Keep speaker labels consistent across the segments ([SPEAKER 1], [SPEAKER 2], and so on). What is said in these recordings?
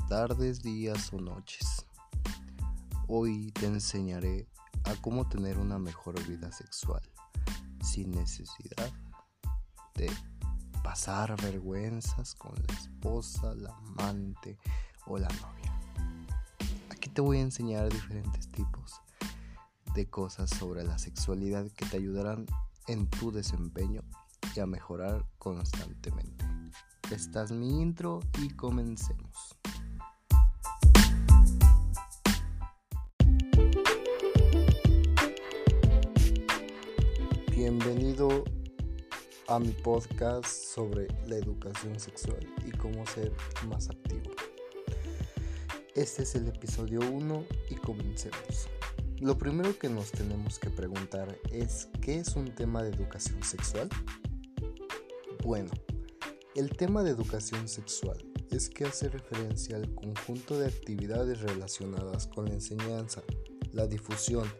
[SPEAKER 1] tardes, días o noches. Hoy te enseñaré a cómo tener una mejor vida sexual sin necesidad de pasar vergüenzas con la esposa, la amante o la novia. Aquí te voy a enseñar diferentes tipos de cosas sobre la sexualidad que te ayudarán en tu desempeño y a mejorar constantemente. Esta es mi intro y comencemos. Bienvenido a mi podcast sobre la educación sexual y cómo ser más activo. Este es el episodio 1 y comencemos. Lo primero que nos tenemos que preguntar es ¿qué es un tema de educación sexual? Bueno, el tema de educación sexual es que hace referencia al conjunto de actividades relacionadas con la enseñanza, la difusión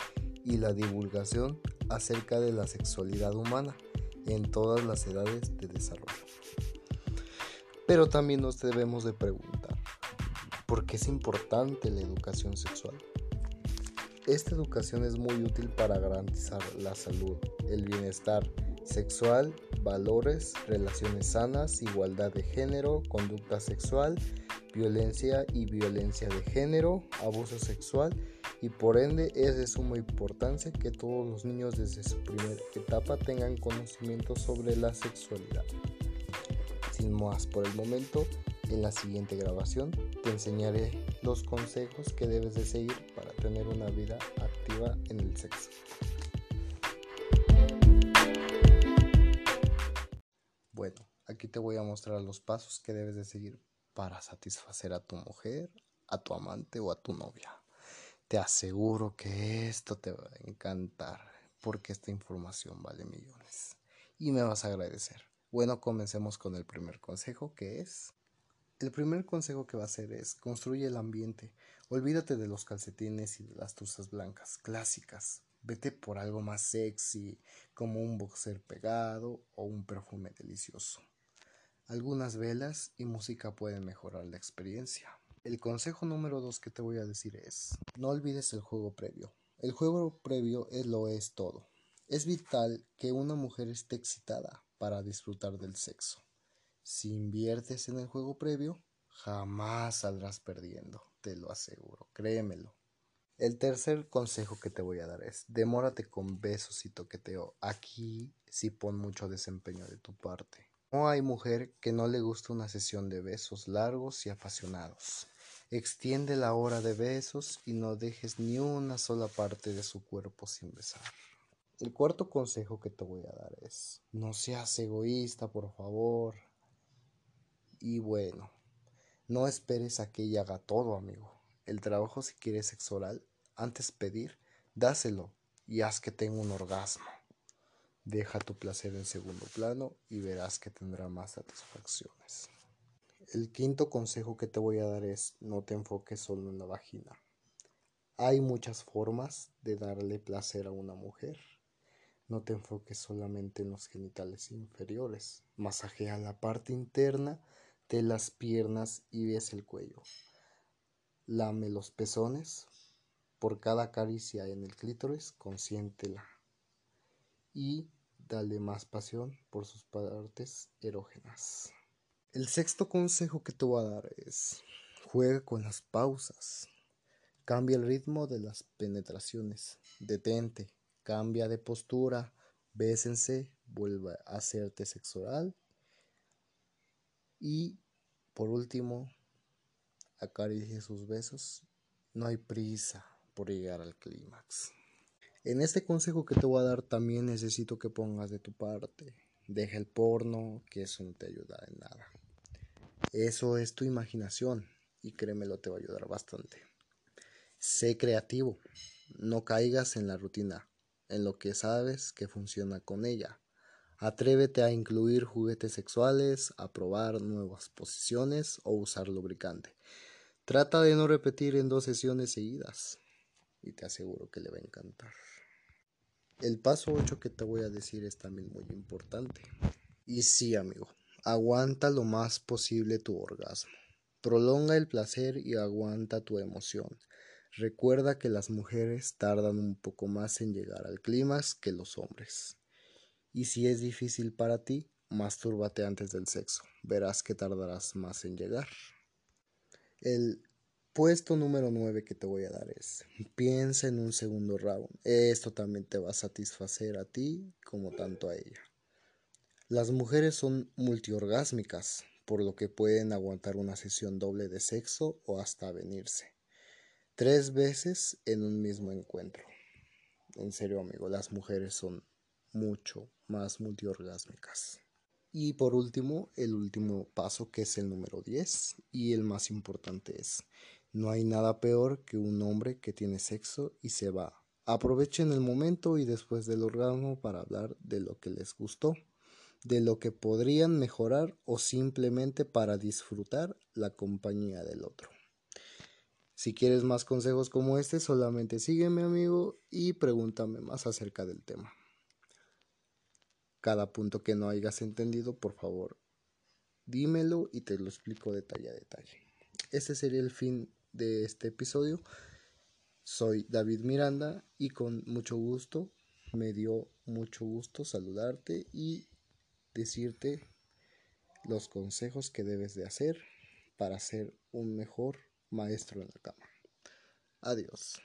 [SPEAKER 1] y la divulgación acerca de la sexualidad humana en todas las edades de desarrollo. Pero también nos debemos de preguntar, ¿por qué es importante la educación sexual? Esta educación es muy útil para garantizar la salud, el bienestar sexual valores, relaciones sanas, igualdad de género, conducta sexual, violencia y violencia de género, abuso sexual y por ende es de suma importancia que todos los niños desde su primera etapa tengan conocimiento sobre la sexualidad. Sin más por el momento, en la siguiente grabación te enseñaré los consejos que debes de seguir para tener una vida activa en el sexo. Bueno, aquí te voy a mostrar los pasos que debes de seguir para satisfacer a tu mujer, a tu amante o a tu novia. Te aseguro que esto te va a encantar porque esta información vale millones y me vas a agradecer. Bueno, comencemos con el primer consejo que es... El primer consejo que va a hacer es construye el ambiente. Olvídate de los calcetines y de las tuzas blancas clásicas. Vete por algo más sexy, como un boxer pegado o un perfume delicioso. Algunas velas y música pueden mejorar la experiencia. El consejo número dos que te voy a decir es, no olvides el juego previo. El juego previo es lo es todo. Es vital que una mujer esté excitada para disfrutar del sexo. Si inviertes en el juego previo, jamás saldrás perdiendo, te lo aseguro, créemelo. El tercer consejo que te voy a dar es, demórate con besos y toqueteo. Aquí sí pon mucho desempeño de tu parte. No hay mujer que no le guste una sesión de besos largos y apasionados. Extiende la hora de besos y no dejes ni una sola parte de su cuerpo sin besar. El cuarto consejo que te voy a dar es, no seas egoísta, por favor. Y bueno, no esperes a que ella haga todo, amigo. El trabajo si quieres sexo antes pedir, dáselo y haz que tenga un orgasmo. Deja tu placer en segundo plano y verás que tendrá más satisfacciones. El quinto consejo que te voy a dar es no te enfoques solo en la vagina. Hay muchas formas de darle placer a una mujer. No te enfoques solamente en los genitales inferiores. Masajea la parte interna de las piernas y ves el cuello. Lame los pezones, por cada caricia en el clítoris, consiéntela y dale más pasión por sus partes erógenas. El sexto consejo que te voy a dar es juega con las pausas. Cambia el ritmo de las penetraciones. Detente, cambia de postura, bésense, vuelve a hacerte sexo oral. Y por último, acaricie sus besos. No hay prisa por llegar al clímax. En este consejo que te voy a dar también necesito que pongas de tu parte. Deja el porno, que eso no te ayuda en nada. Eso es tu imaginación y créemelo te va a ayudar bastante. Sé creativo, no caigas en la rutina, en lo que sabes que funciona con ella. Atrévete a incluir juguetes sexuales, a probar nuevas posiciones o usar lubricante. Trata de no repetir en dos sesiones seguidas y te aseguro que le va a encantar. El paso 8 que te voy a decir es también muy importante. Y sí, amigo, aguanta lo más posible tu orgasmo. Prolonga el placer y aguanta tu emoción. Recuerda que las mujeres tardan un poco más en llegar al clímax que los hombres. Y si es difícil para ti, mastúrbate antes del sexo. Verás que tardarás más en llegar. El puesto número 9 que te voy a dar es, piensa en un segundo round. Esto también te va a satisfacer a ti como tanto a ella. Las mujeres son multiorgásmicas, por lo que pueden aguantar una sesión doble de sexo o hasta venirse. Tres veces en un mismo encuentro. En serio, amigo, las mujeres son mucho más multiorgásmicas. Y por último, el último paso que es el número 10 y el más importante es, no hay nada peor que un hombre que tiene sexo y se va. Aprovechen el momento y después del orgasmo para hablar de lo que les gustó, de lo que podrían mejorar o simplemente para disfrutar la compañía del otro. Si quieres más consejos como este, solamente sígueme amigo y pregúntame más acerca del tema. Cada punto que no hayas entendido, por favor, dímelo y te lo explico detalle a detalle. Este sería el fin de este episodio. Soy David Miranda y con mucho gusto, me dio mucho gusto saludarte y decirte los consejos que debes de hacer para ser un mejor maestro en la cama. Adiós.